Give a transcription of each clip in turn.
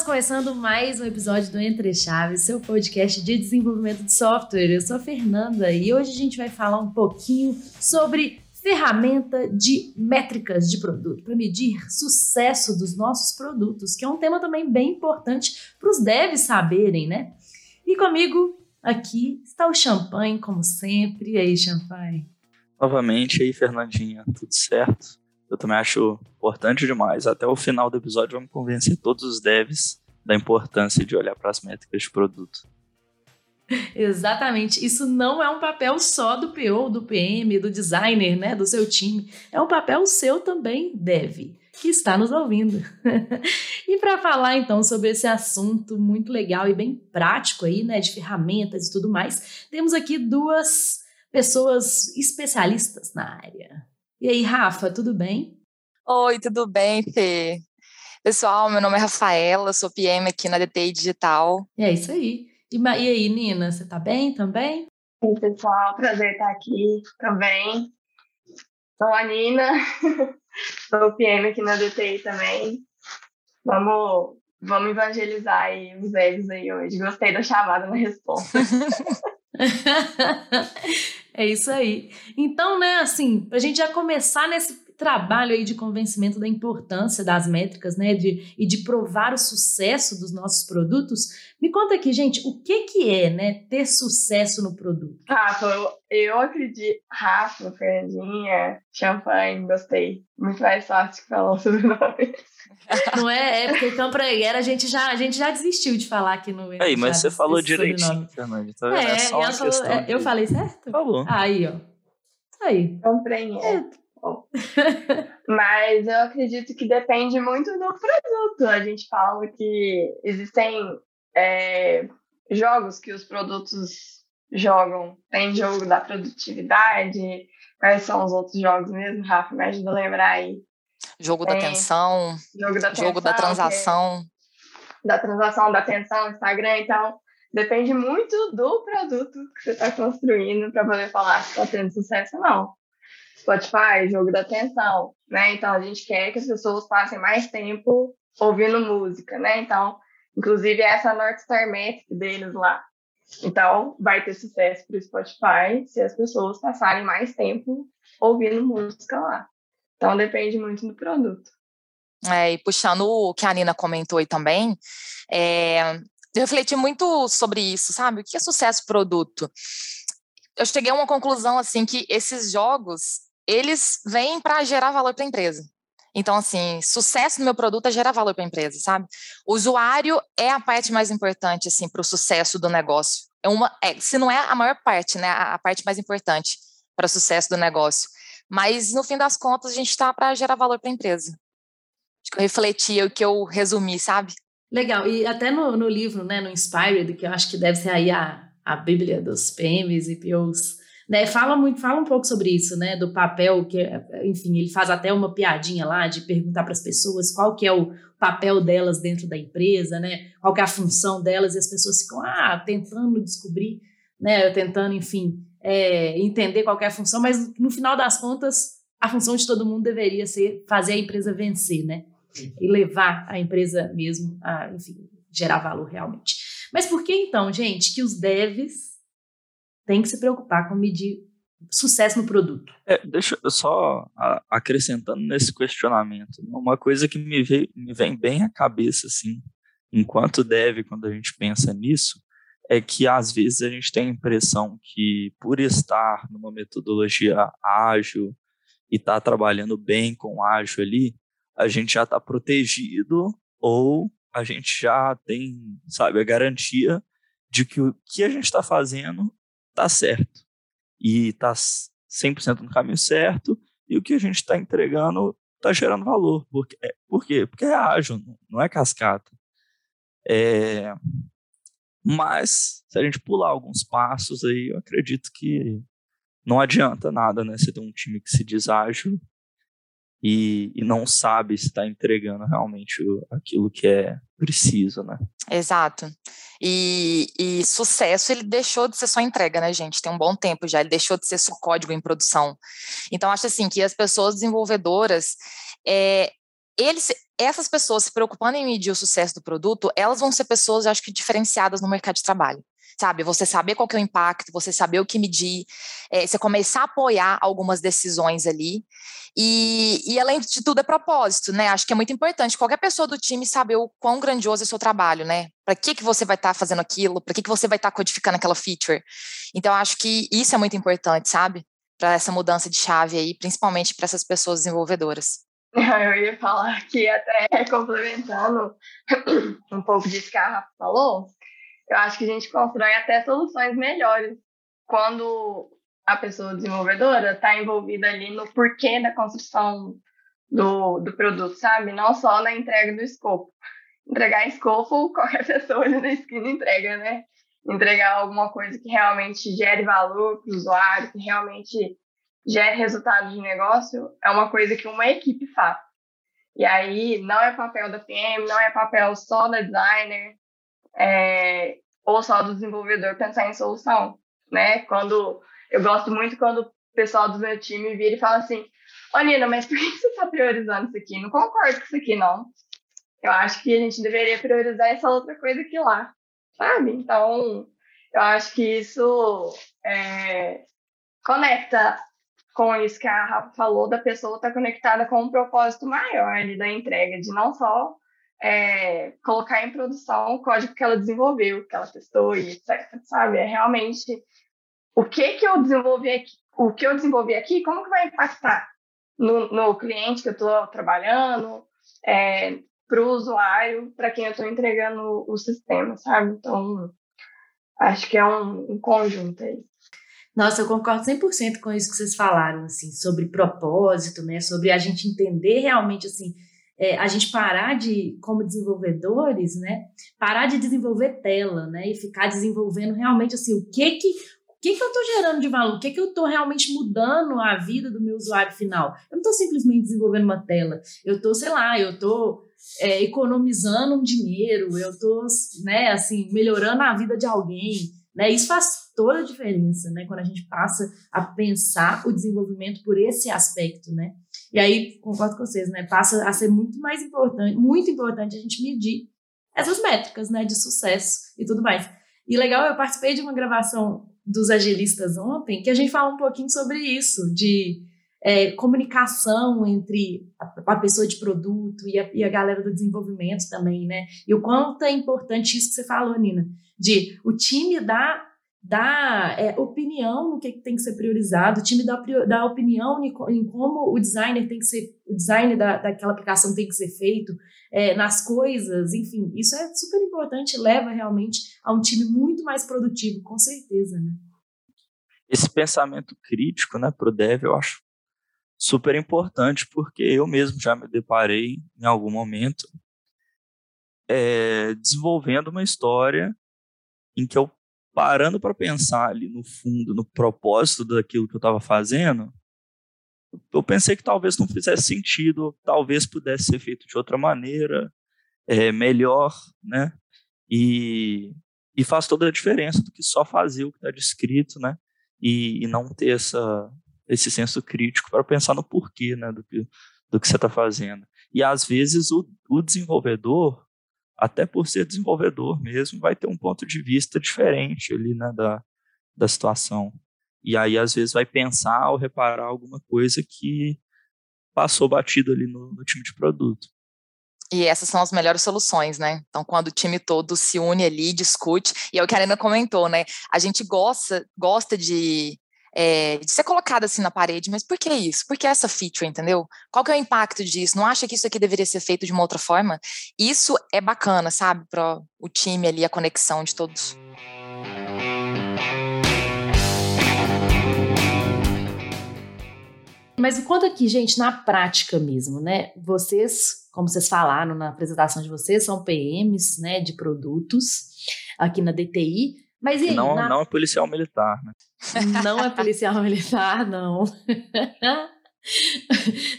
Estamos começando mais um episódio do Entre Chaves, seu podcast de desenvolvimento de software. Eu sou a Fernanda e hoje a gente vai falar um pouquinho sobre ferramenta de métricas de produto para medir sucesso dos nossos produtos, que é um tema também bem importante para os devs saberem, né? E comigo aqui está o Champanhe, como sempre. E aí, Champanhe? Novamente, aí, Fernandinha, tudo certo? Eu também acho importante demais. Até o final do episódio, vamos convencer todos os devs da importância de olhar para as métricas de produto. Exatamente. Isso não é um papel só do PO, do PM, do designer, né, do seu time. É um papel seu também, dev, que está nos ouvindo. e para falar então sobre esse assunto muito legal e bem prático aí, né, de ferramentas e tudo mais, temos aqui duas pessoas especialistas na área. E aí, Rafa, tudo bem? Oi, tudo bem, Fê? Pessoal, meu nome é Rafaela, sou PM aqui na DTI Digital. É isso aí. E, e aí, Nina, você tá bem também? Oi, pessoal, prazer estar aqui também. Sou a Nina, sou PM aqui na DTI também. Vamos, vamos evangelizar aí os velhos aí hoje. Gostei da chamada na resposta. é isso aí. Então, né, assim, pra gente já começar nesse trabalho aí de convencimento da importância das métricas, né, de, e de provar o sucesso dos nossos produtos. Me conta aqui, gente, o que que é, né, ter sucesso no produto? Rafa, eu, eu acredito, Rafa, Fernandinha, champanhe, gostei. Muito mais fácil que falar sobre nome. Não é? É porque Campragueira a gente já a gente já desistiu de falar aqui no. Aí, mas você falou direitinho, Fernanda. Então é, é só uma falou, é, Eu falei certo? Falou. Aí, ó. Aí. Campragueira. É. Mas eu acredito que depende muito do produto. A gente fala que existem é, jogos que os produtos jogam. Tem jogo da produtividade. Quais são os outros jogos mesmo, Rafa? Me ajuda a lembrar aí. Jogo da atenção. Jogo da, atenção, jogo da transação. É, da transação, da atenção, Instagram. Então, depende muito do produto que você está construindo para poder falar se está tendo sucesso ou não. Spotify, jogo da atenção, né? Então a gente quer que as pessoas passem mais tempo ouvindo música, né? Então, inclusive essa North Star Metric deles lá. Então, vai ter sucesso para o Spotify se as pessoas passarem mais tempo ouvindo música lá. Então, depende muito do produto. É, e puxando o que a Nina comentou aí também, é, eu refleti muito sobre isso, sabe? O que é sucesso produto? Eu cheguei a uma conclusão assim que esses jogos eles vêm para gerar valor para a empresa. Então, assim, sucesso no meu produto é gerar valor para a empresa, sabe? O usuário é a parte mais importante, assim, para o sucesso do negócio. É uma, é, se não é a maior parte, né? A, parte mais importante para o sucesso do negócio. Mas, no fim das contas, a gente está para gerar valor para a empresa. Acho que eu refleti o que eu resumi, sabe? Legal. E até no, no livro, né, no Inspired, que eu acho que deve ser aí a, a bíblia dos PMs e POs, né, fala muito, fala um pouco sobre isso, né, do papel que, enfim, ele faz até uma piadinha lá de perguntar para as pessoas qual que é o papel delas dentro da empresa, né, qual que é a função delas e as pessoas ficam ah, tentando descobrir, né, tentando, enfim, é, entender qual é a função, mas no final das contas a função de todo mundo deveria ser fazer a empresa vencer, né, e levar a empresa mesmo a, enfim, gerar valor realmente. Mas por que então, gente, que os devs tem que se preocupar com medir sucesso no produto. É, deixa eu só acrescentando nesse questionamento, uma coisa que me, veio, me vem bem à cabeça, assim, enquanto deve, quando a gente pensa nisso, é que às vezes a gente tem a impressão que por estar numa metodologia ágil e estar tá trabalhando bem com ágil ali, a gente já está protegido ou a gente já tem, sabe, a garantia de que o que a gente está fazendo tá certo. E tá 100% no caminho certo, e o que a gente está entregando está gerando valor. Porque, é, por quê? Porque é ágil, não é cascata. É, mas, se a gente pular alguns passos aí, eu acredito que não adianta nada, né? Você ter um time que se diz ágil e, e não sabe se está entregando realmente aquilo que é preciso, né? Exato. E, e, sucesso, ele deixou de ser só entrega, né, gente? Tem um bom tempo já, ele deixou de ser só código em produção. Então, acho assim que as pessoas desenvolvedoras, é, eles, essas pessoas se preocupando em medir o sucesso do produto, elas vão ser pessoas, acho que, diferenciadas no mercado de trabalho sabe? Você saber qual que é o impacto, você saber o que medir, é, você começar a apoiar algumas decisões ali. E, e, além de tudo, é propósito, né? Acho que é muito importante qualquer pessoa do time saber o quão grandioso é o seu trabalho, né? Para que, que você vai estar tá fazendo aquilo, para que, que você vai estar tá codificando aquela feature. Então, acho que isso é muito importante, sabe? Para essa mudança de chave aí, principalmente para essas pessoas desenvolvedoras. Eu ia falar que até complementando um pouco disso que a Rafa falou, eu acho que a gente constrói até soluções melhores quando a pessoa desenvolvedora está envolvida ali no porquê da construção do, do produto, sabe? Não só na entrega do escopo. Entregar escopo, qualquer pessoa ali na esquina entrega, né? Entregar alguma coisa que realmente gere valor para o usuário, que realmente gere resultado de negócio, é uma coisa que uma equipe faz. E aí não é papel da PM, não é papel só da designer, é, ou só do desenvolvedor pensar em solução, né? Quando eu gosto muito quando o pessoal do meu time vira e fala assim, ô Nina, mas por que você está priorizando isso aqui? Não concordo com isso aqui, não. Eu acho que a gente deveria priorizar essa outra coisa aqui lá, sabe? Então, eu acho que isso é, conecta com isso que a Rafa falou, da pessoa estar tá conectada com um propósito maior ali da entrega, de não só é, colocar em produção o código que ela desenvolveu, que ela testou e etc, sabe? É realmente o que que eu desenvolvi aqui, o que eu desenvolvi aqui, como que vai impactar no, no cliente que eu estou trabalhando, é, para o usuário, para quem eu estou entregando o sistema, sabe? Então, acho que é um, um conjunto aí. Nossa, eu concordo 100% com isso que vocês falaram, assim, sobre propósito, né? Sobre a gente entender realmente, assim, é, a gente parar de, como desenvolvedores, né, parar de desenvolver tela, né, e ficar desenvolvendo realmente assim, o que que, o que, que eu estou gerando de valor, o que, que eu estou realmente mudando a vida do meu usuário final. Eu não estou simplesmente desenvolvendo uma tela, eu estou, sei lá, eu estou é, economizando um dinheiro, eu estou, né, assim, melhorando a vida de alguém, né, isso faz toda a diferença, né, quando a gente passa a pensar o desenvolvimento por esse aspecto, né, e aí, concordo com vocês, né? Passa a ser muito mais importante, muito importante a gente medir essas métricas, né? De sucesso e tudo mais. E legal, eu participei de uma gravação dos agilistas ontem, que a gente fala um pouquinho sobre isso, de é, comunicação entre a, a, pessoa de produto e a, e a galera do desenvolvimento também, né? E o quanto é importante isso que você falou, Nina, de o time dar dá é, opinião no que, que, tem que ser priorizado, o time dá, dá opinião em, como o designer tem que ser, o design da, daquela aplicação tem que ser feito, é, nas coisas, enfim, isso é super importante, leva realmente a um time muito mais produtivo, com certeza, né? Esse pensamento crítico, né, pro dev, eu acho super importante, porque eu mesmo já me deparei em algum momento é, desenvolvendo uma história em que eu parando para pensar ali no fundo, no propósito daquilo que eu estava fazendo, eu pensei que talvez não fizesse sentido, talvez pudesse ser feito de outra maneira, é, melhor, né? E, e faz toda a diferença do que só fazer o que está descrito, né? E, e, não ter essa, esse senso crítico para pensar no porquê, né? Do que, do que você está fazendo. E às vezes o, o desenvolvedor até por ser desenvolvedor mesmo, vai ter um ponto de vista diferente ali, né, da, da situação. E aí, às vezes, vai pensar ou reparar alguma coisa que passou batido ali no, no time de produto. E essas são as melhores soluções, né? Então, quando o time todo se une ali, discute, e é o que a Arena comentou, né? A gente gosta, gosta de é, de ser colocada assim na parede, mas por que isso? Por que essa feature, entendeu? Qual que é o impacto disso? Não acha que isso aqui deveria ser feito de uma outra forma? Isso é bacana, sabe? Para o time ali, a conexão de todos. Mas o quanto aqui, gente, na prática mesmo, né? Vocês, como vocês falaram na apresentação de vocês, são PMs, né, de produtos aqui na DTI. Mas e não, na... não é policial militar, né? Não é policial militar, não.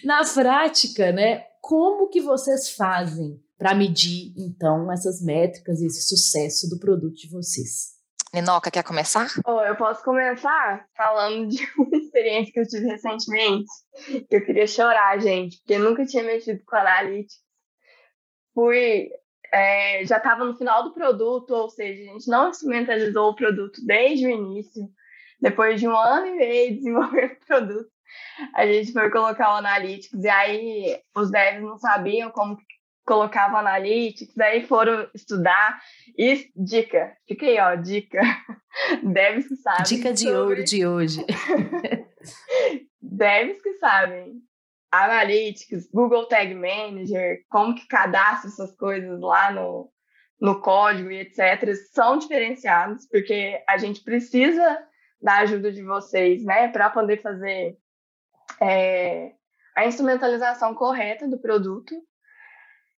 Na prática, né? Como que vocês fazem para medir, então, essas métricas e esse sucesso do produto de vocês? Ninoca, quer começar? Oh, eu posso começar falando de uma experiência que eu tive recentemente, que eu queria chorar, gente, porque eu nunca tinha mexido com analytics. Fui, é, já estava no final do produto, ou seja, a gente não instrumentalizou o produto desde o início. Depois de um ano e meio desenvolvendo o produto, a gente foi colocar o Analytics, e aí os devs não sabiam como colocava Analytics, aí foram estudar. E dica, fica aí, ó, dica. Devs que sabem. Dica de sobre... ouro de hoje. devs que sabem. Analytics, Google Tag Manager, como que cadastra essas coisas lá no, no código e etc., são diferenciados, porque a gente precisa da ajuda de vocês, né, para poder fazer é, a instrumentalização correta do produto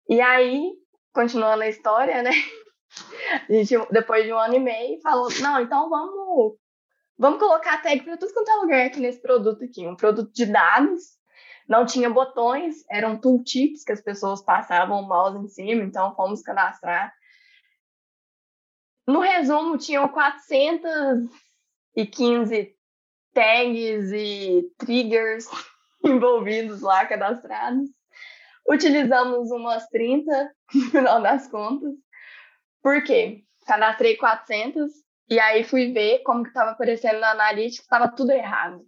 e aí, continuando a história, né? A gente, depois de um ano e meio, falou: não, então vamos, vamos colocar tag para tudo quanto é lugar aqui nesse produto aqui. Um produto de dados, não tinha botões, eram tooltips que as pessoas passavam o mouse em cima, então fomos cadastrar. No resumo, tinham 415 tags e triggers envolvidos lá, cadastrados. Utilizamos umas 30 no final das contas. Por quê? Cadastrei 400 e aí fui ver como que estava aparecendo na analítica, estava tudo errado.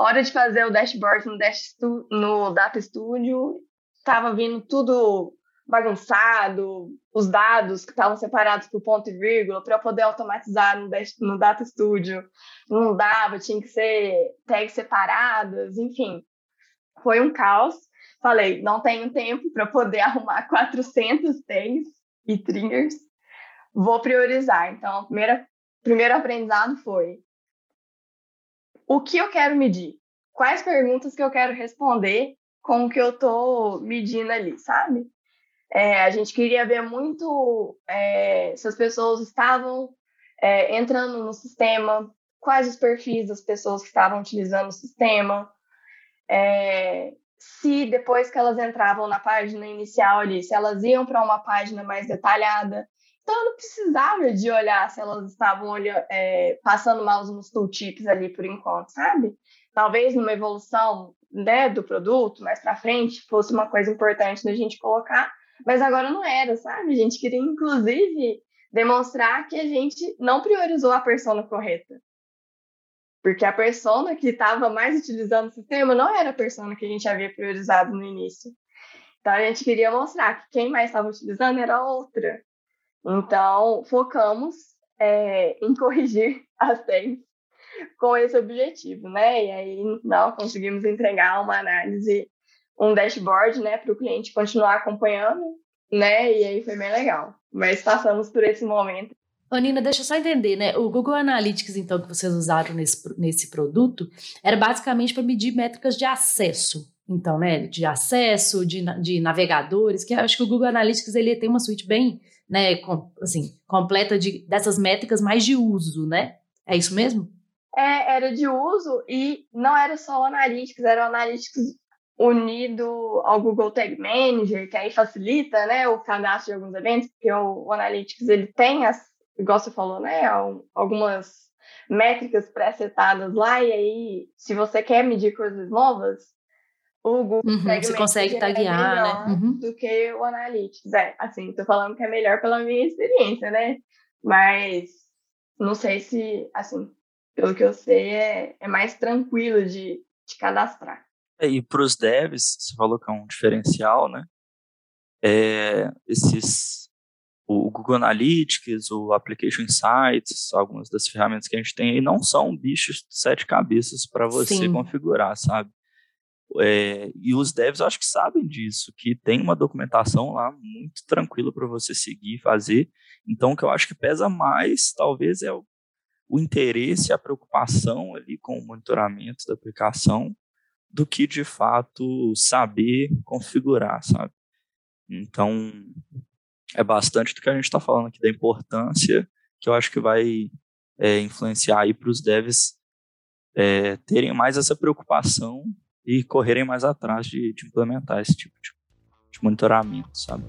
Hora de fazer o dashboard no, Dash no Data Studio, estava vindo tudo bagunçado, os dados que estavam separados por ponto e vírgula, para eu poder automatizar no, Dash, no Data Studio, não dava, tinha que ser tags separadas, enfim. Foi um caos. Falei, não tenho tempo para poder arrumar 400 tags e triggers. Vou priorizar. Então, o primeiro, primeiro aprendizado foi o que eu quero medir? Quais perguntas que eu quero responder com o que eu estou medindo ali, sabe? É, a gente queria ver muito é, se as pessoas estavam é, entrando no sistema, quais os perfis das pessoas que estavam utilizando o sistema, é, se depois que elas entravam na página inicial ali, se elas iam para uma página mais detalhada. Então, eu não precisava de olhar se elas estavam é, passando mal nos tooltips ali por enquanto, sabe? Talvez numa evolução né, do produto mais para frente fosse uma coisa importante da gente colocar, mas agora não era, sabe? A gente queria, inclusive, demonstrar que a gente não priorizou a persona correta. Porque a persona que estava mais utilizando o sistema não era a persona que a gente havia priorizado no início. Então a gente queria mostrar que quem mais estava utilizando era outra. Então focamos é, em corrigir as tags com esse objetivo, né? E aí não conseguimos entregar uma análise, um dashboard, né, para o cliente continuar acompanhando, né? E aí foi bem legal. Mas passamos por esse momento Ô, Nina, deixa eu só entender, né? O Google Analytics, então, que vocês usaram nesse, nesse produto, era basicamente para medir métricas de acesso. Então, né, de acesso, de, de navegadores, que acho que o Google Analytics ele tem uma suíte bem, né, com, assim, completa de, dessas métricas mais de uso, né? É isso mesmo? É, era de uso e não era só o Analytics, era o Analytics unido ao Google Tag Manager, que aí facilita, né, o cadastro de alguns eventos, porque o, o Analytics ele tem as igual você falou, né? Algumas métricas pré-setadas lá, e aí, se você quer medir coisas novas, o Google uhum, você consegue é taguear, né? Uhum. Do que o Analytics. É, assim, tô falando que é melhor pela minha experiência, né? Mas não sei se, assim, pelo que eu sei, é, é mais tranquilo de, de cadastrar. É, e para os devs, você falou que é um diferencial, né? É, esses o Google Analytics, o Application Insights, algumas das ferramentas que a gente tem aí não são bichos de sete cabeças para você Sim. configurar, sabe? É, e os devs eu acho que sabem disso, que tem uma documentação lá muito tranquila para você seguir e fazer. Então, o que eu acho que pesa mais, talvez, é o, o interesse, a preocupação ali com o monitoramento da aplicação, do que de fato saber configurar, sabe? Então, é bastante do que a gente está falando aqui da importância, que eu acho que vai é, influenciar aí para os devs é, terem mais essa preocupação e correrem mais atrás de, de implementar esse tipo de, de monitoramento, sabe?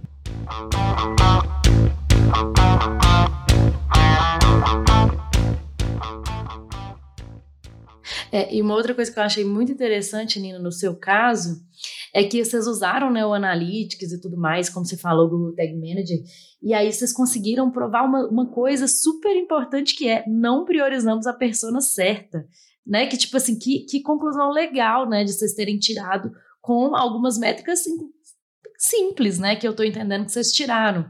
É, e uma outra coisa que eu achei muito interessante, Nina, no seu caso, é que vocês usaram né, o Analytics e tudo mais, como você falou, o Google Tag Manager, e aí vocês conseguiram provar uma, uma coisa super importante que é não priorizamos a persona certa, né? Que tipo assim, que, que conclusão legal, né, de vocês terem tirado com algumas métricas simples, né, que eu estou entendendo que vocês tiraram.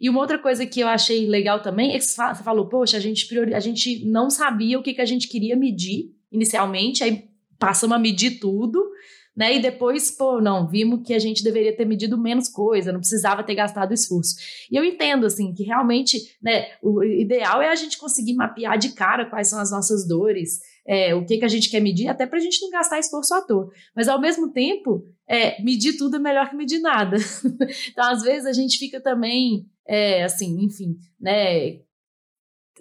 E uma outra coisa que eu achei legal também é que você falou, poxa, a gente, priori a gente não sabia o que, que a gente queria medir inicialmente, aí passamos a medir tudo, né? E depois, pô, não, vimos que a gente deveria ter medido menos coisa, não precisava ter gastado esforço. E eu entendo, assim, que realmente, né, o ideal é a gente conseguir mapear de cara quais são as nossas dores, é, o que, que a gente quer medir, até para a gente não gastar esforço à toa. Mas, ao mesmo tempo, é, medir tudo é melhor que medir nada. então, às vezes, a gente fica também, é, assim, enfim, né,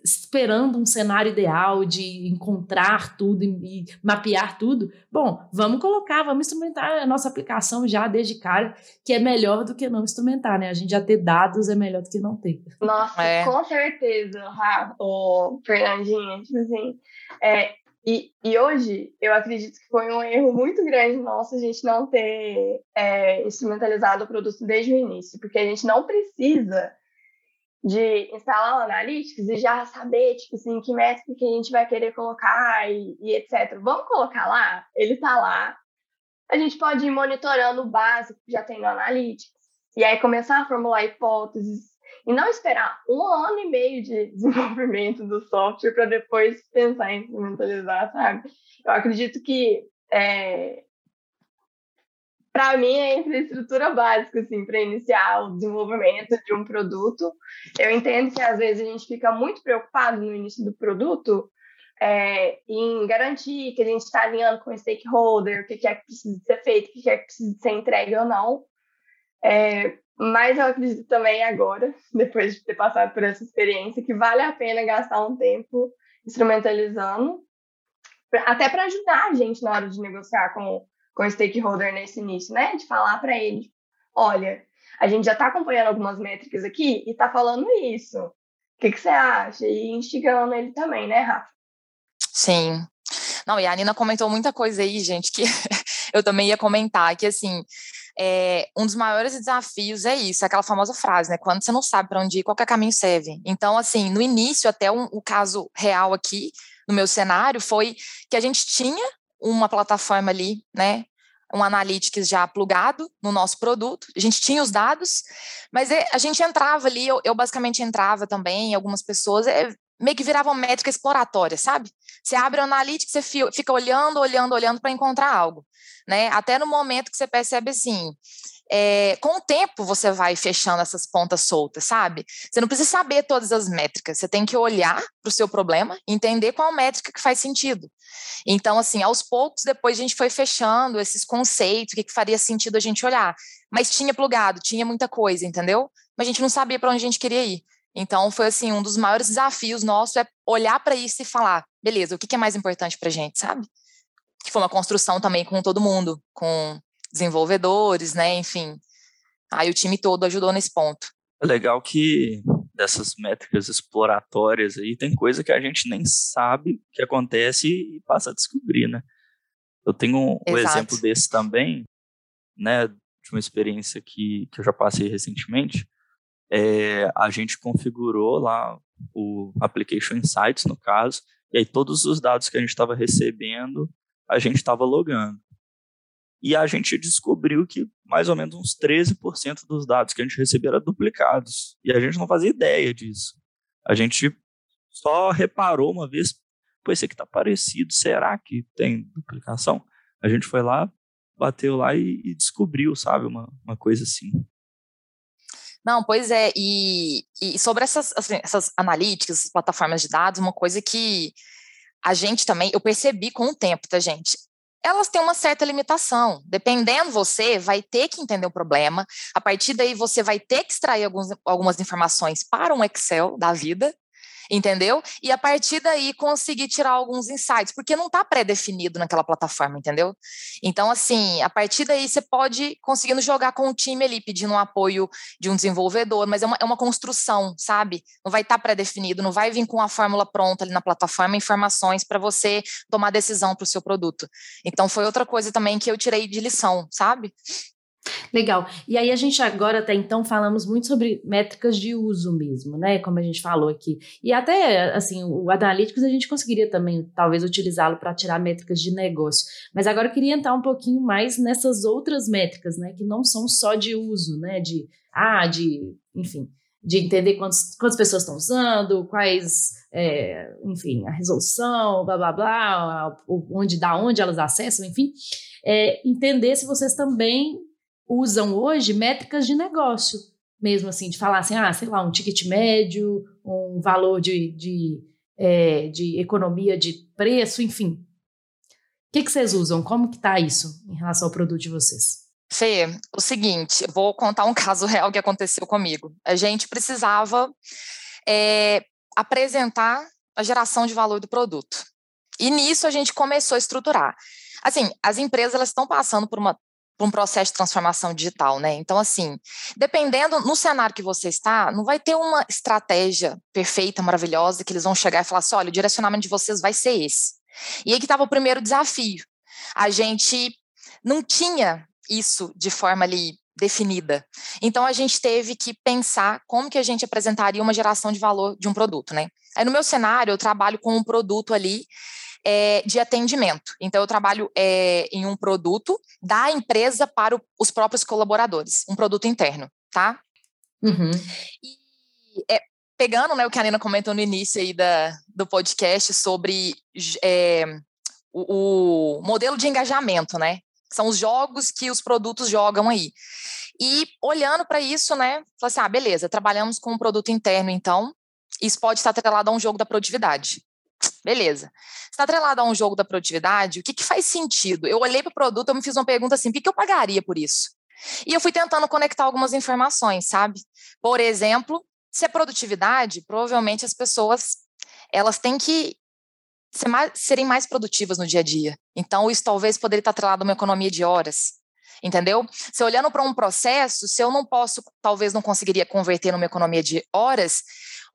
esperando um cenário ideal de encontrar tudo e, mapear tudo. Bom, vamos colocar, vamos instrumentar a nossa aplicação já desde cara, que é melhor do que não instrumentar, né? A gente já ter dados é melhor do que não ter. Nossa, é. com certeza, Rafa, o Fernandinha, tipo assim, é, e, e hoje eu acredito que foi um erro muito grande nosso a gente não ter é, instrumentalizado o produto desde o início, porque a gente não precisa de instalar o Analytics e já saber, tipo assim, que métrica que a gente vai querer colocar e, e etc. Vamos colocar lá? Ele está lá. A gente pode ir monitorando o básico que já tem no Analytics. E aí começar a formular hipóteses e não esperar um ano e meio de desenvolvimento do software para depois pensar em implementalizar, sabe? Eu acredito que é, para mim é a infraestrutura básica assim para iniciar o desenvolvimento de um produto. Eu entendo que às vezes a gente fica muito preocupado no início do produto é, em garantir que a gente está alinhando com o stakeholder, o que é que precisa ser feito, o que é que precisa ser entregue ou não. É, mas eu acredito também agora, depois de ter passado por essa experiência, que vale a pena gastar um tempo instrumentalizando, até para ajudar a gente na hora de negociar com com o stakeholder nesse início, né? De falar para ele, olha, a gente já está acompanhando algumas métricas aqui e está falando isso. O que, que você acha? E instigando ele também, né, Rafa? Sim. Não, e a Nina comentou muita coisa aí, gente, que eu também ia comentar, que assim, é, um dos maiores desafios é isso, é aquela famosa frase, né? Quando você não sabe para onde ir, qualquer caminho serve. Então, assim, no início, até um, o caso real aqui, no meu cenário, foi que a gente tinha uma plataforma ali, né, um analytics já plugado no nosso produto, a gente tinha os dados, mas é, a gente entrava ali, eu, eu basicamente entrava também, algumas pessoas, é, meio que viravam métrica exploratória, sabe? Você abre o analytics, você fica olhando, olhando, olhando para encontrar algo, né? Até no momento que você percebe assim, é, com o tempo você vai fechando essas pontas soltas, sabe? Você não precisa saber todas as métricas, você tem que olhar para o seu problema entender qual métrica que faz sentido. Então, assim, aos poucos, depois a gente foi fechando esses conceitos, o que, que faria sentido a gente olhar. Mas tinha plugado, tinha muita coisa, entendeu? Mas a gente não sabia para onde a gente queria ir. Então, foi assim, um dos maiores desafios nossos é olhar para isso e falar, beleza, o que, que é mais importante para a gente, sabe? Que foi uma construção também com todo mundo, com desenvolvedores, né? Enfim. Aí o time todo ajudou nesse ponto. É legal que dessas métricas exploratórias aí tem coisa que a gente nem sabe que acontece e passa a descobrir, né? Eu tenho um, um exemplo desse também, né? De uma experiência que, que eu já passei recentemente. É, a gente configurou lá o Application Insights, no caso, e aí todos os dados que a gente estava recebendo, a gente estava logando. E a gente descobriu que mais ou menos uns 13% dos dados que a gente recebia eram duplicados. E a gente não fazia ideia disso. A gente só reparou uma vez, pô, esse aqui tá parecido, será que tem duplicação? A gente foi lá, bateu lá e, e descobriu, sabe, uma, uma coisa assim. Não, pois é, e, e sobre essas, assim, essas analíticas, essas plataformas de dados, uma coisa que a gente também, eu percebi com o tempo, tá, gente? elas têm uma certa limitação. Dependendo você, vai ter que entender o problema. A partir daí, você vai ter que extrair alguns, algumas informações para um Excel da vida. Entendeu? E a partir daí conseguir tirar alguns insights, porque não está pré-definido naquela plataforma, entendeu? Então, assim, a partir daí você pode conseguindo jogar com o time ali, pedindo um apoio de um desenvolvedor, mas é uma, é uma construção, sabe? Não vai estar tá pré-definido, não vai vir com a fórmula pronta ali na plataforma, informações para você tomar decisão para o seu produto. Então, foi outra coisa também que eu tirei de lição, sabe? Legal. E aí a gente agora até então falamos muito sobre métricas de uso mesmo, né? Como a gente falou aqui. E até assim, o Analytics a gente conseguiria também talvez utilizá-lo para tirar métricas de negócio. Mas agora eu queria entrar um pouquinho mais nessas outras métricas, né? Que não são só de uso, né? De ah, de, enfim, de entender quantos, quantas pessoas estão usando, quais, é, enfim, a resolução, blá blá blá, onde da onde elas acessam, enfim. É, entender se vocês também usam hoje métricas de negócio, mesmo assim, de falar assim, ah, sei lá, um ticket médio, um valor de, de, é, de economia de preço, enfim. O que, que vocês usam? Como que está isso em relação ao produto de vocês? Fê, o seguinte, eu vou contar um caso real que aconteceu comigo. A gente precisava é, apresentar a geração de valor do produto. E nisso a gente começou a estruturar. Assim, as empresas elas estão passando por uma para um processo de transformação digital, né? Então, assim, dependendo no cenário que você está, não vai ter uma estratégia perfeita, maravilhosa, que eles vão chegar e falar assim: olha, o direcionamento de vocês vai ser esse. E aí que estava o primeiro desafio. A gente não tinha isso de forma ali definida. Então a gente teve que pensar como que a gente apresentaria uma geração de valor de um produto, né? Aí no meu cenário eu trabalho com um produto ali é, de atendimento. Então, eu trabalho é, em um produto da empresa para o, os próprios colaboradores, um produto interno, tá? Uhum. E é, pegando né, o que a Nina comentou no início aí da, do podcast sobre é, o, o modelo de engajamento, né? São os jogos que os produtos jogam aí. E olhando para isso, né, falei assim: ah, beleza, trabalhamos com um produto interno, então, isso pode estar atrelado a um jogo da produtividade. Beleza. Está atrelado a um jogo da produtividade, o que, que faz sentido? Eu olhei para o produto, eu me fiz uma pergunta assim: o que, que eu pagaria por isso? E eu fui tentando conectar algumas informações, sabe? Por exemplo, se é produtividade, provavelmente as pessoas elas têm que ser mais, serem mais produtivas no dia a dia. Então, isso talvez poderia estar atrelado a uma economia de horas. Entendeu? Se olhando para um processo, se eu não posso, talvez não conseguiria converter numa economia de horas,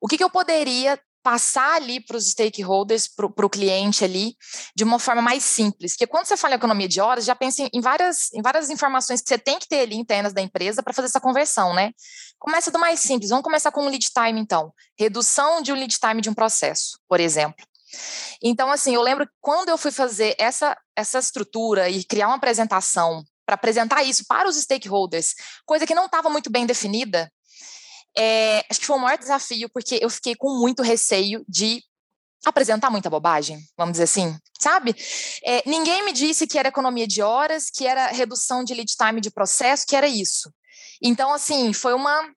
o que, que eu poderia passar ali para os stakeholders, para o cliente ali, de uma forma mais simples. Porque quando você fala em economia de horas, já pensa em várias, em várias informações que você tem que ter ali internas da empresa para fazer essa conversão, né? Começa do mais simples. Vamos começar com o lead time, então. Redução de um lead time de um processo, por exemplo. Então, assim, eu lembro quando eu fui fazer essa, essa estrutura e criar uma apresentação para apresentar isso para os stakeholders, coisa que não estava muito bem definida, é, acho que foi o maior desafio, porque eu fiquei com muito receio de apresentar muita bobagem, vamos dizer assim, sabe? É, ninguém me disse que era economia de horas, que era redução de lead time de processo, que era isso. Então, assim, foi uma,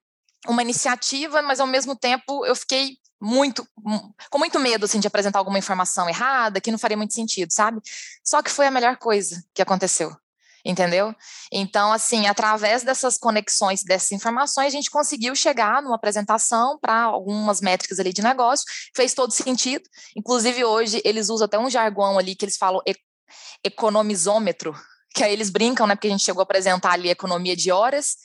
uma iniciativa, mas ao mesmo tempo eu fiquei muito, com muito medo, assim, de apresentar alguma informação errada, que não faria muito sentido, sabe? Só que foi a melhor coisa que aconteceu entendeu? Então, assim, através dessas conexões, dessas informações, a gente conseguiu chegar numa apresentação para algumas métricas ali de negócio, fez todo sentido. Inclusive, hoje, eles usam até um jargão ali que eles falam e economizômetro, que aí eles brincam, né? Porque a gente chegou a apresentar ali economia de horas,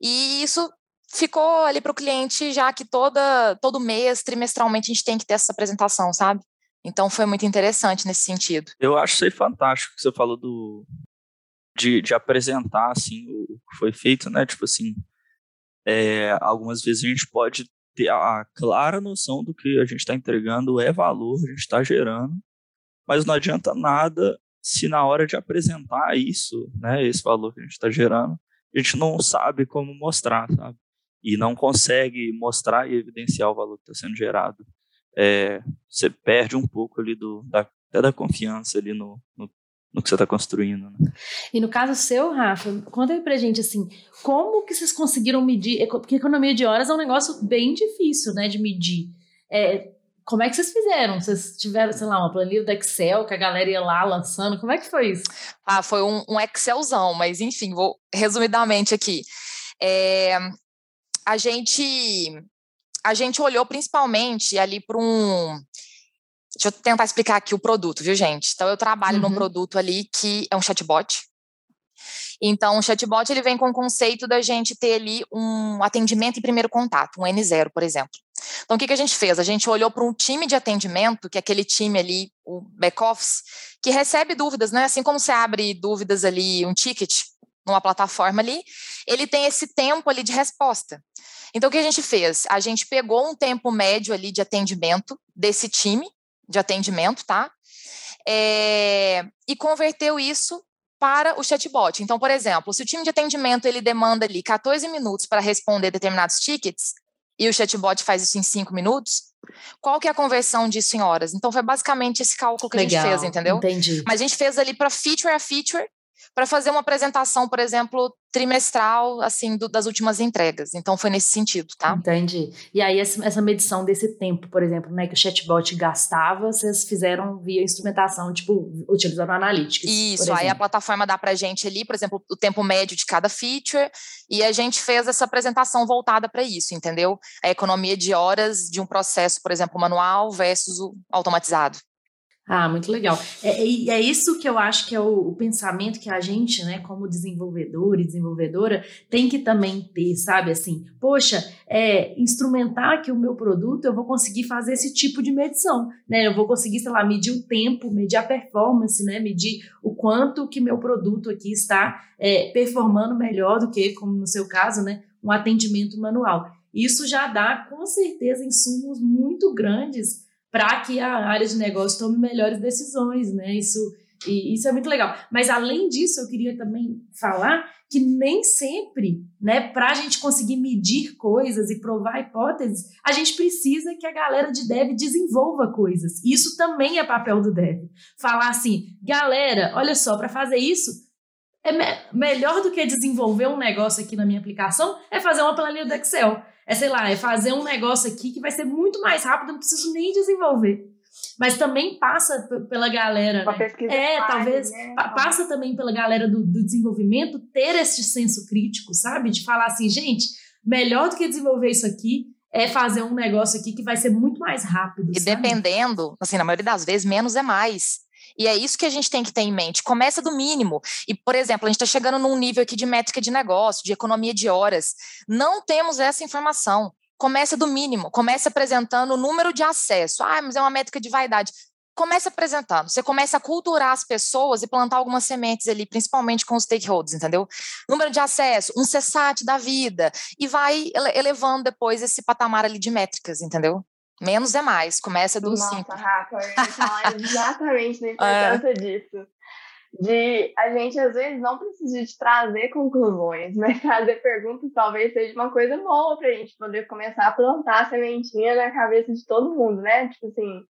e isso ficou ali para o cliente, já que toda, todo mês, trimestralmente, a gente tem que ter essa apresentação, sabe? Então foi muito interessante nesse sentido. Eu acho isso fantástico que você falou do, de, de apresentar assim o que foi feito, né? Tipo assim, é, algumas vezes a gente pode ter a clara noção do que a gente está entregando é valor, a gente está gerando, mas não adianta nada se na hora de apresentar isso, né, esse valor que a gente está gerando, a gente não sabe como mostrar, sabe? E não consegue mostrar e evidenciar o valor que está sendo gerado. É, você perde um pouco ali do, da, até da confiança ali no, no, no que você está construindo. Né? E no caso seu, Rafa, conta aí pra gente assim, como que vocês conseguiram medir? Porque economia de horas é um negócio bem difícil, né, de medir. É, como é que vocês fizeram? Vocês tiveram, sei lá, uma planilha do Excel que a galera ia lá lançando? Como é que foi isso? Ah, foi um, um Excelzão, mas enfim, vou resumidamente aqui. É, a gente a gente olhou principalmente ali para um. Deixa eu tentar explicar aqui o produto, viu, gente? Então, eu trabalho uhum. num produto ali que é um chatbot. Então, o chatbot ele vem com o conceito da gente ter ali um atendimento em primeiro contato, um N0, por exemplo. Então, o que, que a gente fez? A gente olhou para um time de atendimento, que é aquele time ali, o back-office, que recebe dúvidas, né? Assim como você abre dúvidas ali, um ticket numa plataforma ali, ele tem esse tempo ali de resposta. Então, o que a gente fez? A gente pegou um tempo médio ali de atendimento desse time de atendimento, tá? É, e converteu isso para o chatbot. Então, por exemplo, se o time de atendimento ele demanda ali 14 minutos para responder determinados tickets e o chatbot faz isso em 5 minutos, qual que é a conversão disso em horas? Então, foi basicamente esse cálculo que Legal, a gente fez, entendeu? Entendi. Mas a gente fez ali para feature a feature para fazer uma apresentação, por exemplo, trimestral, assim, do, das últimas entregas. Então, foi nesse sentido, tá? Entendi. E aí, essa medição desse tempo, por exemplo, né, que o chatbot gastava, vocês fizeram via instrumentação, tipo, utilizando Analytics. Isso, aí a plataforma dá pra gente ali, por exemplo, o tempo médio de cada feature, e a gente fez essa apresentação voltada para isso, entendeu? A economia de horas de um processo, por exemplo, manual versus o automatizado. Ah, muito legal. É, é, é isso que eu acho que é o, o, pensamento que a gente, né, como desenvolvedor e desenvolvedora, tem que também ter, sabe? Assim, poxa, é, instrumentar que o meu produto, eu vou conseguir fazer esse tipo de medição, né? Eu vou conseguir, sei lá, medir o tempo, medir a performance, né? Medir o quanto que meu produto aqui está é, performando melhor do que, como no seu caso, né, um atendimento manual. Isso já dá, com certeza, insumos muito grandes para que a área de negócio tome melhores decisões, né? Isso, e, isso é muito legal. Mas além disso, eu queria também falar que nem sempre, né, para a gente conseguir medir coisas e provar hipóteses, a gente precisa que a galera de dev desenvolva coisas. Isso também é papel do dev. Falar assim, galera, olha só, para fazer isso, é me melhor do que desenvolver um negócio aqui na minha aplicação, é fazer uma planilha do Excel é, sei lá, é fazer um negócio aqui que vai ser muito mais rápido, não preciso nem desenvolver. Mas também passa pela galera. Uma né? É, talvez. Né? Passa também pela galera do, do desenvolvimento ter esse senso crítico, sabe? De falar assim, gente, melhor do que desenvolver isso aqui é fazer um negócio aqui que vai ser muito mais rápido. E sabe? dependendo, assim, na maioria das vezes, menos é mais. E é isso que a gente tem que ter em mente. Começa do mínimo. E, por exemplo, a gente está chegando num nível aqui de métrica de negócio, de economia de horas. Não temos essa informação. Começa do mínimo. Comece apresentando o número de acesso. Ah, mas é uma métrica de vaidade. Comece apresentando. Você começa a culturar as pessoas e plantar algumas sementes ali, principalmente com os stakeholders, entendeu? Número de acesso, um CSAT da vida. E vai elevando depois esse patamar ali de métricas, entendeu? Menos é mais, começa do Nossa, 5. Rafa, eu ia falar exatamente da importância é. disso. De a gente, às vezes, não precisa de trazer conclusões, mas trazer perguntas talvez seja uma coisa boa para a gente poder começar a plantar a sementinha na cabeça de todo mundo, né? Tipo assim,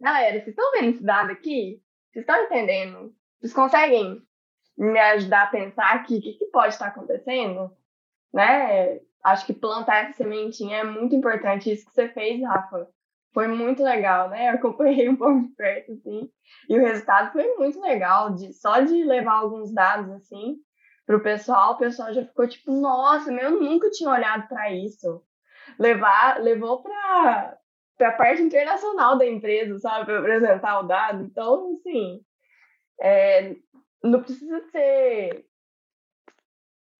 galera, vocês estão vendo esse dado aqui? Vocês estão entendendo? Vocês conseguem me ajudar a pensar aqui o que, que pode estar acontecendo? Né? Acho que plantar essa sementinha é muito importante. Isso que você fez, Rafa, foi muito legal, né? Eu acompanhei um pouco de perto, assim, e o resultado foi muito legal. De, só de levar alguns dados, assim, para o pessoal, o pessoal já ficou tipo, nossa, eu nunca tinha olhado para isso. Levar, levou para a parte internacional da empresa, sabe, para apresentar o dado. Então, assim, é, não precisa ser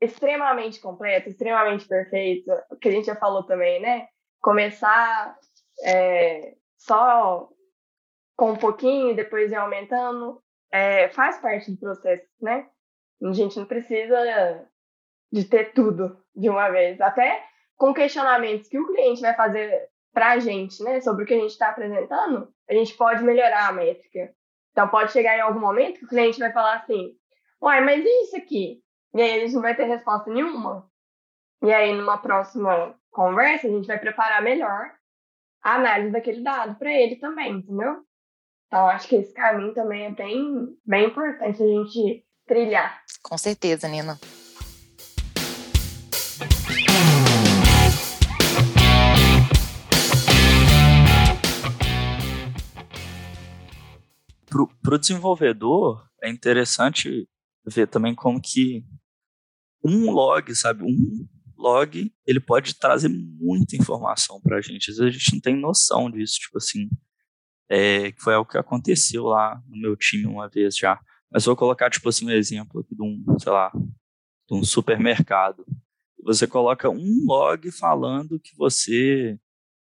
extremamente completo, extremamente perfeito, que a gente já falou também, né? Começar é, só com um pouquinho e depois ir aumentando, é, faz parte do processo, né? A gente não precisa de ter tudo de uma vez, até com questionamentos que o cliente vai fazer para a gente, né, sobre o que a gente está apresentando, a gente pode melhorar a métrica. Então, pode chegar em algum momento que o cliente vai falar assim: Uai, mas e isso aqui? E aí a gente não vai ter resposta nenhuma. E aí, numa próxima conversa, a gente vai preparar melhor a análise daquele dado para ele também, entendeu? Então, acho que esse caminho também é bem, bem importante a gente trilhar. Com certeza, Nina. Para o desenvolvedor, é interessante ver também como que um log, sabe? Um, log, ele pode trazer muita informação para a gente. Às vezes a gente não tem noção disso, tipo assim, é, foi algo que aconteceu lá no meu time uma vez já. Mas vou colocar, tipo assim, um exemplo aqui de um, sei lá, de um supermercado. Você coloca um log falando que você,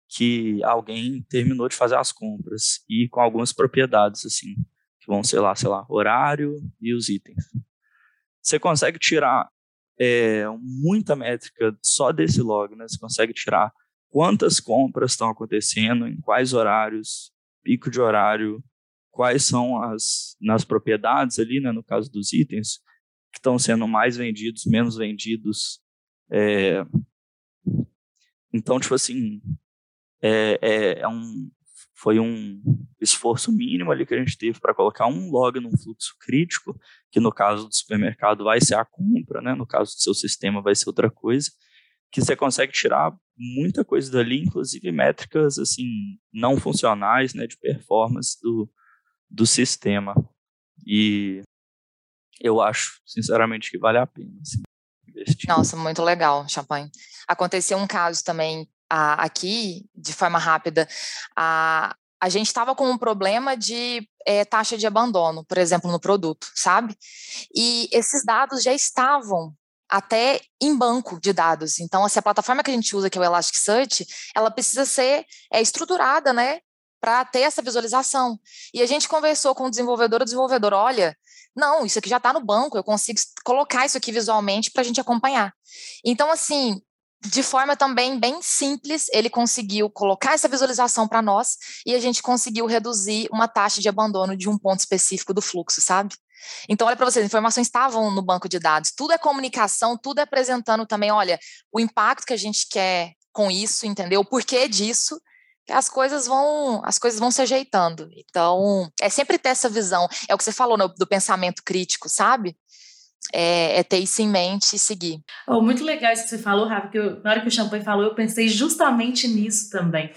que alguém terminou de fazer as compras e com algumas propriedades, assim, que vão, sei lá, sei lá, horário e os itens. Você consegue tirar é, muita métrica só desse log, né? Você consegue tirar quantas compras estão acontecendo, em quais horários, pico de horário, quais são as nas propriedades ali, né, no caso dos itens, que estão sendo mais vendidos, menos vendidos. É, então, tipo assim, é, é, é, um, foi um esforço mínimo ali que a gente teve para colocar um log num fluxo crítico, que no caso do supermercado vai ser a compra, né? no caso do seu sistema vai ser outra coisa, que você consegue tirar muita coisa dali, inclusive métricas assim não funcionais, né, de performance do, do sistema. E eu acho, sinceramente, que vale a pena assim, investir. Nossa, muito legal, Champagne. Aconteceu um caso também a, aqui, de forma rápida. A, a gente estava com um problema de é, taxa de abandono, por exemplo, no produto, sabe? E esses dados já estavam até em banco de dados. Então, assim, a plataforma que a gente usa, que é o Elasticsearch, ela precisa ser é, estruturada, né, para ter essa visualização. E a gente conversou com o desenvolvedor, o desenvolvedor, olha, não, isso aqui já está no banco, eu consigo colocar isso aqui visualmente para a gente acompanhar. Então, assim, de forma também bem simples, ele conseguiu colocar essa visualização para nós e a gente conseguiu reduzir uma taxa de abandono de um ponto específico do fluxo, sabe? Então, olha para vocês, informações estavam no banco de dados, tudo é comunicação, tudo é apresentando também, olha, o impacto que a gente quer com isso, entendeu? O porquê disso, as coisas vão as coisas vão se ajeitando. Então, é sempre ter essa visão. É o que você falou no, do pensamento crítico, sabe? É, é, ter isso em mente e seguir. Oh, muito legal isso que você falou, Rafa, que eu, na hora que o Champanhe falou, eu pensei justamente nisso também.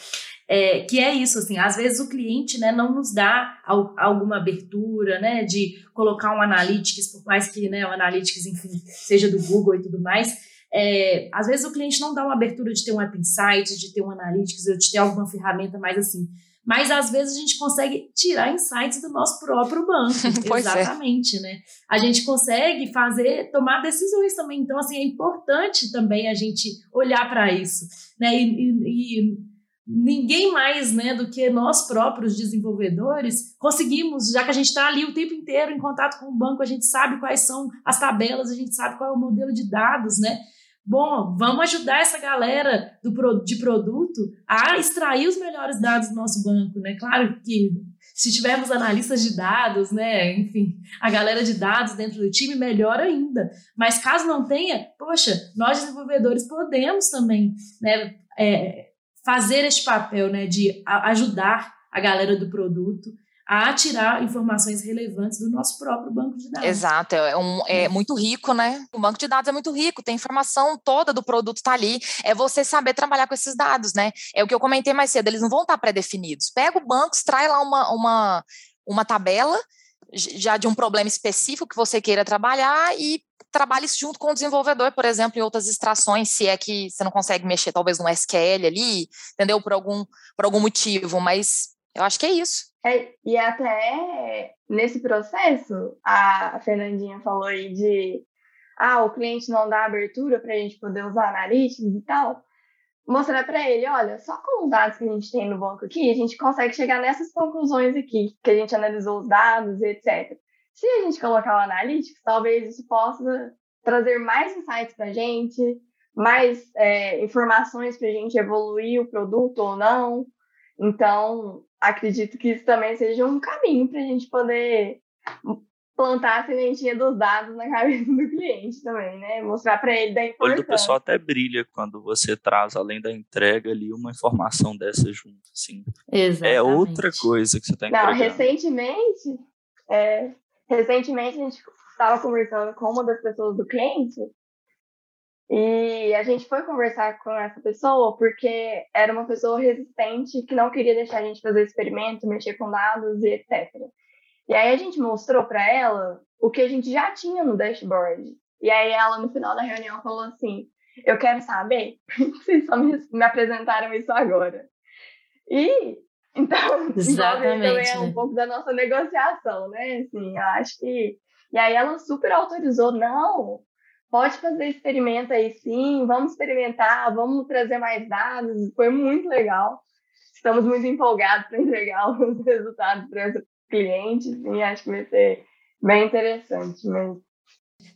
É, que é isso, assim, às vezes o cliente né, não nos dá al, alguma abertura, né, de colocar um analytics, por mais que né, o analytics, enfim, seja do Google e tudo mais, é, às vezes o cliente não dá uma abertura de ter um App Insights, de ter um Analytics, ou de ter alguma ferramenta mais assim. Mas às vezes a gente consegue tirar insights do nosso próprio banco. É. Exatamente, é. né? A gente consegue fazer, tomar decisões também. Então, assim, é importante também a gente olhar para isso. Né? E, e, e, ninguém mais né, do que nós próprios desenvolvedores conseguimos, já que a gente está ali o tempo inteiro em contato com o banco, a gente sabe quais são as tabelas, a gente sabe qual é o modelo de dados, né? Bom, vamos ajudar essa galera do, de produto a extrair os melhores dados do nosso banco, né? Claro que se tivermos analistas de dados, né, enfim, a galera de dados dentro do time, melhor ainda. Mas caso não tenha, poxa, nós desenvolvedores podemos também, né, é, fazer este papel, né, de ajudar a galera do produto a tirar informações relevantes do nosso próprio banco de dados. Exato, é, um, é muito rico, né? O banco de dados é muito rico, tem informação toda do produto está ali. É você saber trabalhar com esses dados, né? É o que eu comentei mais cedo, eles não vão estar pré-definidos. Pega o banco, extrai lá uma, uma, uma tabela já de um problema específico que você queira trabalhar e trabalhe junto com o desenvolvedor, por exemplo, em outras extrações, se é que você não consegue mexer talvez no SQL ali, entendeu? Por algum, por algum motivo, mas eu acho que é isso. É, e até nesse processo, a Fernandinha falou aí de ah, o cliente não dá abertura para a gente poder usar analíticos e tal. Mostrar para ele, olha, só com os dados que a gente tem no banco aqui, a gente consegue chegar nessas conclusões aqui, que a gente analisou os dados e etc. Se a gente colocar o Analytics, talvez isso possa trazer mais insights para a gente, mais é, informações para a gente evoluir o produto ou não. Então, acredito que isso também seja um caminho para a gente poder plantar a sementinha dos dados na cabeça do cliente também, né? Mostrar para ele da importância. O olho do pessoal até brilha quando você traz, além da entrega ali, uma informação dessa junto, assim. Exatamente. É outra coisa que você está entregando. Não, recentemente, é, recentemente a gente estava conversando com uma das pessoas do cliente e a gente foi conversar com essa pessoa porque era uma pessoa resistente que não queria deixar a gente fazer experimento, mexer com dados e etc. E aí a gente mostrou para ela o que a gente já tinha no dashboard. E aí ela, no final da reunião, falou assim: Eu quero saber, vocês só me, me apresentaram isso agora. E então, Exatamente, também é um né? pouco da nossa negociação, né? Assim, eu acho que. E aí ela super autorizou, não, pode fazer experimento aí sim, vamos experimentar, vamos trazer mais dados. Foi muito legal. Estamos muito empolgados para entregar os resultados para os clientes, e acho que vai ser bem interessante.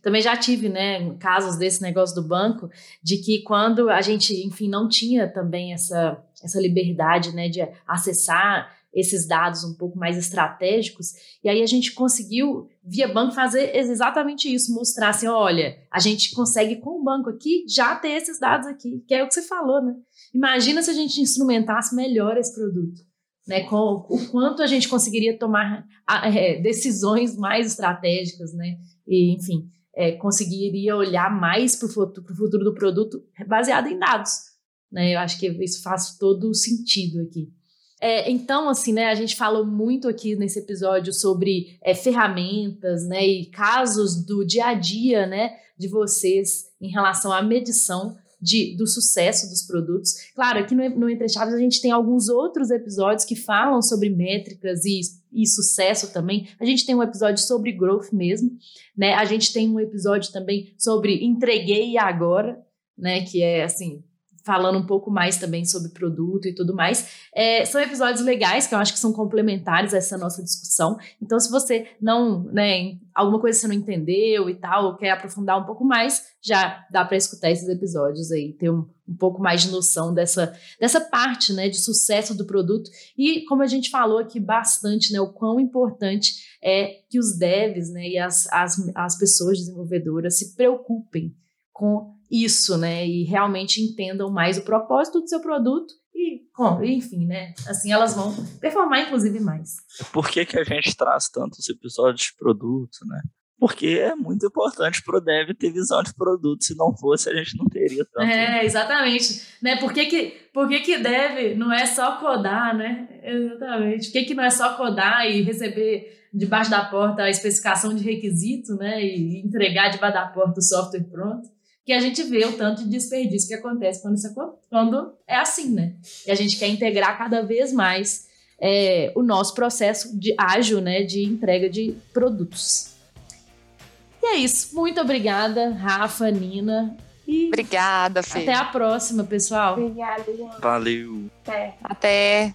Também já tive, né, casos desse negócio do banco, de que quando a gente, enfim, não tinha também essa, essa liberdade, né, de acessar esses dados um pouco mais estratégicos, e aí a gente conseguiu, via banco, fazer exatamente isso, mostrar assim, olha, a gente consegue com o banco aqui já ter esses dados aqui, que é o que você falou, né? Imagina se a gente instrumentasse melhor esse produto, né? Com o quanto a gente conseguiria tomar é, decisões mais estratégicas, né? E, enfim, é, conseguiria olhar mais para o futuro, futuro, do produto baseado em dados. Né? Eu acho que isso faz todo o sentido aqui. É, então, assim, né, a gente falou muito aqui nesse episódio sobre é, ferramentas, né, e casos do dia a dia, né, de vocês em relação à medição de, do sucesso dos produtos. Claro, aqui no, no Entre Chaves a gente tem alguns outros episódios que falam sobre métricas e, e sucesso também. A gente tem um episódio sobre growth mesmo, né? A gente tem um episódio também sobre entreguei agora, né? Que é assim, falando um pouco mais também sobre produto e tudo mais. É, são episódios legais que eu acho que são complementares a essa nossa discussão. Então, se você não, né, alguma coisa você não entendeu e tal, quer aprofundar um pouco mais, já dá para escutar esses episódios aí, ter um, um pouco mais de noção dessa, dessa parte, né, de sucesso do produto. E como a gente falou aqui bastante, né, o quão importante é que os devs, né, e as, as, as pessoas desenvolvedoras se preocupem com isso, né? E realmente entendam mais o propósito do seu produto e, bom, enfim, né? Assim elas vão performar, inclusive, mais. Por que, que a gente traz tantos episódios de produto, né? Porque é muito importante para o dev ter visão de produto. Se não fosse, a gente não teria tanto. É, exatamente. Né? Por que, que, por que, que dev não é só codar, né? Exatamente. Por que, que não é só codar e receber debaixo da porta a especificação de requisito, né? E entregar debaixo da porta o software pronto? Que a gente vê o tanto de desperdício que acontece quando, isso, quando é assim, né? E a gente quer integrar cada vez mais é, o nosso processo de ágil, né, de entrega de produtos. E é isso. Muito obrigada, Rafa, Nina. E Obrigada, Fê. Até a próxima, pessoal. Obrigada, gente. Valeu. Até. Até.